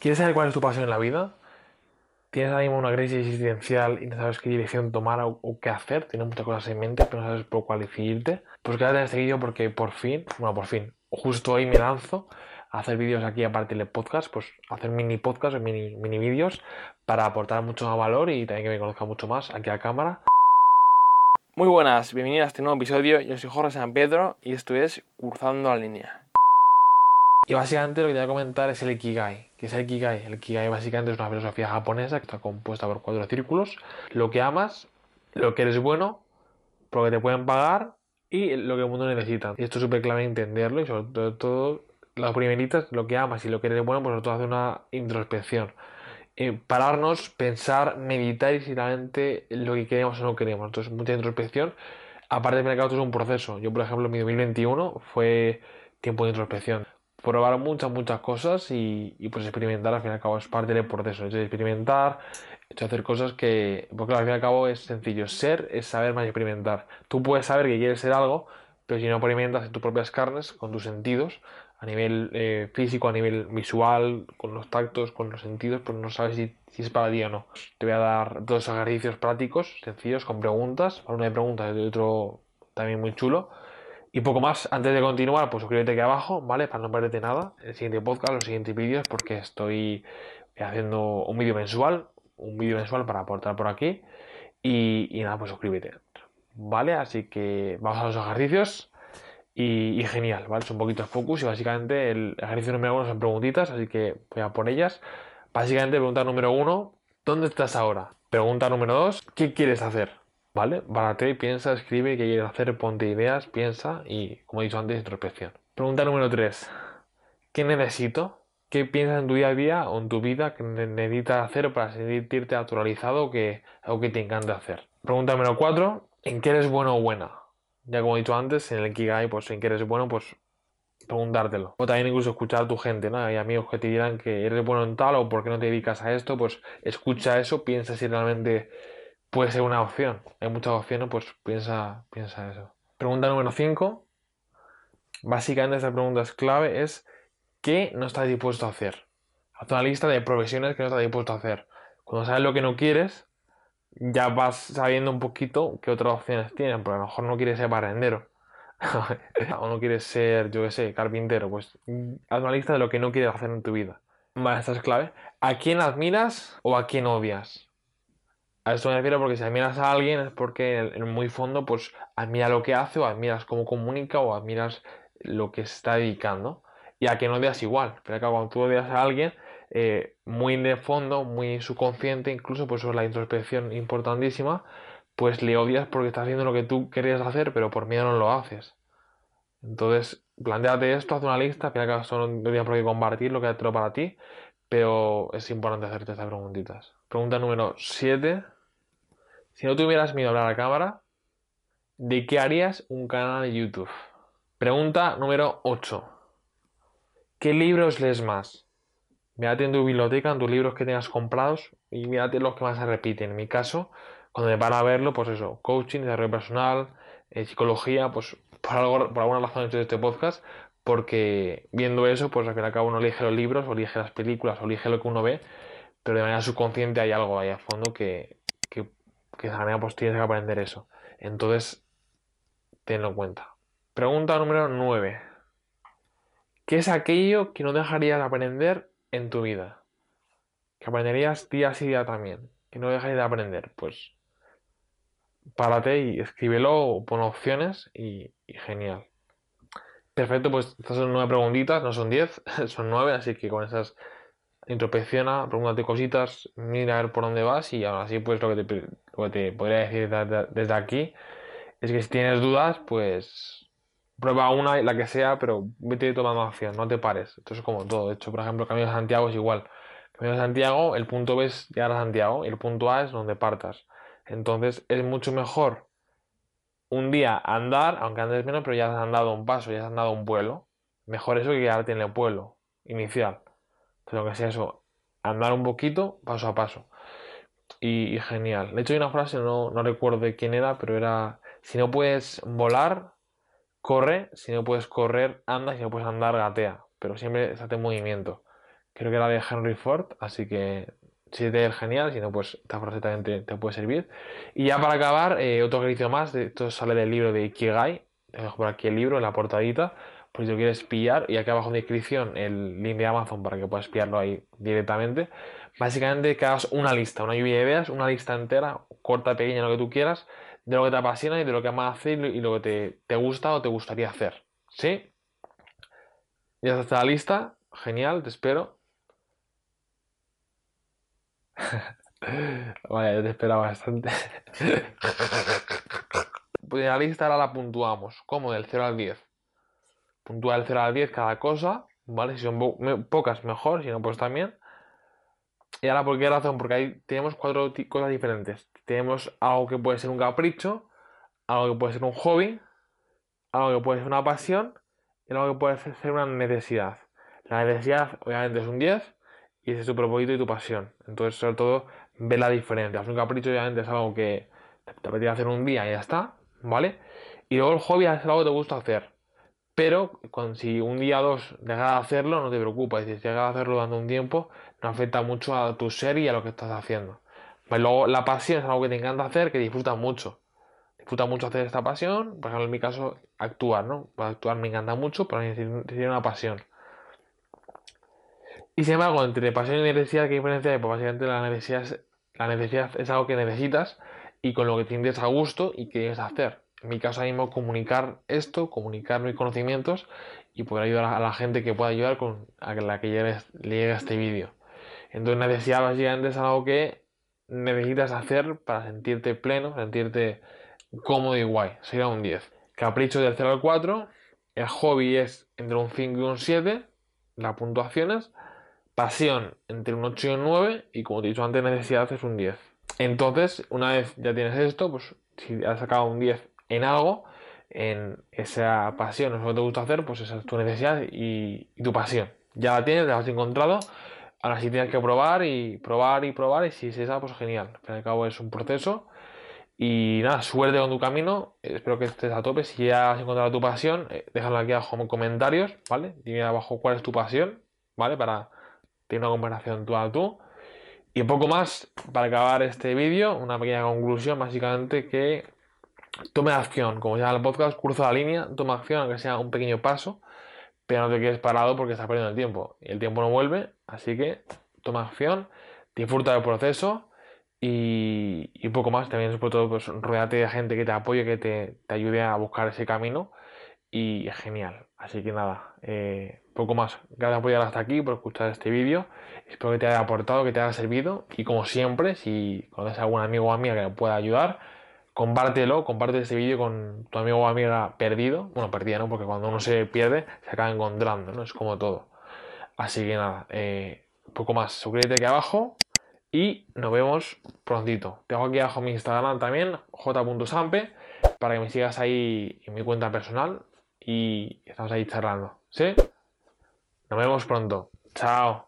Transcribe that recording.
¿Quieres saber cuál es tu pasión en la vida? ¿Tienes ahora mismo una crisis existencial y no sabes qué dirección tomar o, qué hacer? Tienes muchas cosas en mente, pero no sabes por cuál decidirte. Pues quédate en este vídeo porque por fin, bueno, por fin, justo hoy me lanzo a hacer vídeos aquí aparte del podcast, pues hacer mini podcast o mini, mini vídeos para aportar mucho más valor y también que me conozca mucho más aquí a cámara. Muy buenas, bienvenidos a este nuevo episodio. Yo soy Jorge San Pedro y esto es Cursando la Línea. Y básicamente lo que te voy a comentar es el Ikigai. ¿Qué es el Ikigai? El Ikigai básicamente es una filosofía japonesa que está compuesta por cuatro círculos. Lo que amas, lo que eres bueno, lo que te pueden pagar y lo que el mundo necesita. Y esto es súper clave entenderlo y sobre todo, las primeritas, lo que amas y lo que eres bueno, pues todo hacer una introspección. Pararnos, pensar, meditar y si realmente lo que queremos o no queremos. Entonces, mucha introspección. Aparte del mercado, esto es un proceso. Yo, por ejemplo, mi 2021 fue tiempo de introspección probar muchas, muchas cosas y, pues experimentar, al fin y al cabo, es parte del proceso. Es experimentar, es hacer cosas que, porque al fin y al cabo es sencillo. Ser es saber más experimentar. Tú puedes saber que quieres ser algo, pero si no experimentas en tus propias carnes, con tus sentidos, a nivel eh, físico, a nivel visual, con los tactos, con los sentidos, pues no sabes si, es para ti o no. Te voy a dar dos ejercicios prácticos, sencillos, con preguntas. Una de preguntas y otro también muy chulo y poco más, antes de continuar, pues suscríbete aquí abajo, ¿vale? Para no perderte nada. El siguiente podcast, los siguientes vídeos, porque estoy haciendo un vídeo mensual, un vídeo mensual para aportar por aquí. Y, nada, pues suscríbete, ¿vale? Así que vamos a los ejercicios. Y, genial, ¿vale? Es un poquito de focus y básicamente el ejercicio número uno son preguntitas, así que voy a por ellas. Básicamente, pregunta número uno, ¿dónde estás ahora? Pregunta número dos, ¿qué quieres hacer? ¿Vale? Bárate, piensa, escribe qué quieres hacer, ponte ideas, piensa y, como he dicho antes, introspección. Pregunta número 3. ¿Qué necesito? ¿Qué piensas en tu día a día o en tu vida que necesitas hacer para sentirte naturalizado o que algo que te encanta hacer? Pregunta número 4. ¿En qué eres bueno o buena? Ya como he dicho antes, en el Kigai, pues en qué eres bueno, pues preguntártelo. O también incluso escuchar a tu gente, ¿no? Hay amigos que te dirán que eres bueno en tal o por qué no te dedicas a esto, pues escucha eso, piensa si realmente puede ser una opción. Hay muchas opciones, pues piensa, piensa eso. Pregunta número 5. Básicamente esta pregunta es clave, es ¿qué no estás dispuesto a hacer? Haz una lista de profesiones que no estás dispuesto a hacer. Cuando sabes lo que no quieres, ya vas sabiendo un poquito qué otras opciones tienes, porque a lo mejor no quieres ser barrendero. o no quieres ser, yo qué sé, carpintero. Pues haz una lista de lo que no quieres hacer en tu vida. Vale, esta es clave. ¿A quién admiras o a quién odias? A esto me refiero porque si admiras a alguien es porque en muy fondo pues admira lo que hace o admiras cómo comunica o admiras lo que se está dedicando. Y a que no odias igual. Pero que cuando tú odias a alguien, eh, muy de fondo, muy subconsciente, incluso pues eso es la introspección importantísima, pues le odias porque está haciendo lo que tú querías hacer, pero por miedo no lo haces. Entonces, planteate esto, haz una lista, que acaso no tendrías por qué compartir lo que ha para ti, pero es importante hacerte estas preguntitas. Pregunta número 7. Si no tuvieras miedo a hablar a cámara, ¿de qué harías un canal de YouTube? Pregunta número 8. ¿Qué libros lees más? Mírate en tu biblioteca, en tus libros que tengas comprados y mírate los que más se repiten. En mi caso, cuando me para a verlo, pues eso, coaching, desarrollo personal, eh, psicología, pues por, algo, por alguna razón he hecho este podcast, porque viendo eso, pues al fin y al cabo uno elige los libros, o elige las películas, o elige lo que uno ve, pero de manera subconsciente hay algo ahí a fondo que, que manera pues tienes que aprender eso. Entonces, tenlo en cuenta. Pregunta número 9. ¿Qué es aquello que no dejarías de aprender en tu vida? Que aprenderías día a día también. Que no dejarías de aprender. Pues párate y escríbelo, pon opciones y, y genial. Perfecto, pues estas son nueve preguntitas, no son diez, son nueve, así que con esas introspecciona, pregúntate cositas, mira a ver por dónde vas y ahora sí pues lo que te, te podría decir desde aquí es que si tienes dudas pues prueba una, la que sea, pero vete tomando acción, no te pares. Esto es como todo. De hecho, por ejemplo, Camino de Santiago es igual. Camino de Santiago, el punto B es llegar a Santiago y el punto A es donde partas. Entonces es mucho mejor un día andar, aunque andes menos, pero ya has andado un paso, ya has andado un vuelo. Mejor eso que quedarte en el pueblo inicial. Pero que sea eso, andar un poquito, paso a paso. Y, genial. De hecho, hay una frase, no, no recuerdo de quién era, pero era, si no puedes volar, corre, si no puedes correr, anda, si no puedes andar, gatea. Pero siempre estate en movimiento. creo que era de Henry Ford, así que si te es genial, si no, pues esta frase también te, puede servir. Y ya para acabar, eh, otro ejercicio más, esto sale del libro de Ikigai, dejo por aquí el libro en la portadita, por si lo quieres pillar, y aquí abajo en descripción el link de Amazon para que puedas pillarlo ahí directamente. Básicamente que hagas una lista, una lluvia de ideas, una lista entera, corta, pequeña, lo que tú quieras, de lo que te apasiona y de lo que amas hacer y lo que te, te gusta o te gustaría hacer. ¿Sí? Ya está la lista, genial, te espero. Vaya, yo te esperaba bastante. pues la lista ahora la puntuamos, como del 0 al 10. Puntúa del 0 al 10 cada cosa, ¿vale? Si son pocas, mejor, si no, pues también. Y ahora, ¿por qué razón? Porque ahí tenemos cuatro cosas diferentes. Tenemos algo que puede ser un capricho, algo que puede ser un hobby, algo que puede ser una pasión y algo que puede ser una necesidad. La necesidad, obviamente, es un 10 y ese es tu propósito y tu pasión. Entonces, sobre todo, ve la diferencia. Un capricho, obviamente, es algo que te apetece hacer un día y ya está, ¿vale? Y luego el hobby es algo que te gusta hacer. Pero si un día o dos dejas de hacerlo, no te preocupes. Si dejas de hacerlo dando un tiempo, no afecta mucho a tu ser y a lo que estás haciendo. Pues luego la pasión es algo que te encanta hacer, que disfrutas mucho. Disfrutas mucho hacer esta pasión. Por ejemplo, en mi caso, actuar, ¿no? Pues actuar me encanta mucho, pero a es una pasión. Y sin embargo, entre pasión y necesidad, ¿qué diferencia hay? Pues básicamente la necesidad, es, la necesidad es algo que necesitas y con lo que tienes a gusto y quieres hacer. En mi caso, ahora mismo, comunicar esto, comunicar mis conocimientos y poder ayudar a la gente que pueda ayudar con a la que le llegue este vídeo. Entonces, necesidad básicamente es algo que necesitas hacer para sentirte pleno, sentirte cómodo y guay. Sería un 10. Capricho del 0 al 4. El hobby es entre un 5 y un 7. Las puntuaciones pasión entre un 8 y un 9 y como te he dicho antes necesidad es un 10. Entonces, una vez ya tienes esto, pues si has sacado un 10 en algo, en esa pasión, eso que te gusta hacer, pues esa es tu necesidad y, tu pasión. Ya la tienes, la has encontrado, ahora sí tienes que probar y probar y probar y si es esa, pues genial. Al fin y al cabo es un proceso y nada, suerte con tu camino, espero que estés a tope. Si ya has encontrado tu pasión, eh, déjalo aquí abajo en comentarios, ¿vale? Dime abajo cuál es tu pasión, ¿vale? Para tiene una conversación tú a tú. Y poco más para acabar este vídeo, una pequeña conclusión, básicamente que tome acción, como ya en el podcast, curso la línea, toma acción, aunque sea un pequeño paso, pero no te quedes parado porque estás perdiendo el tiempo. Y el tiempo no vuelve, así que toma acción, disfruta del proceso y, poco más. También, sobre todo, pues rodeate de gente que te apoye, que te, te ayude a buscar ese camino y es genial. Así que nada, eh, poco más. Gracias por llegar hasta aquí, por escuchar este vídeo. Espero que te haya aportado, que te haya servido. Y como siempre, si conoces a algún amigo o amiga que me pueda ayudar, compártelo, comparte este vídeo con tu amigo o amiga perdido. Bueno, perdida, ¿no? Porque cuando uno se pierde, se acaba encontrando, ¿no? Es como todo. Así que nada, eh, poco más. Suscríbete aquí abajo y nos vemos prontito. Te dejo aquí abajo mi Instagram también, j.sampe, para que me sigas ahí en mi cuenta personal y estamos ahí charlando. ¿Sí? Nos vemos pronto. Chao.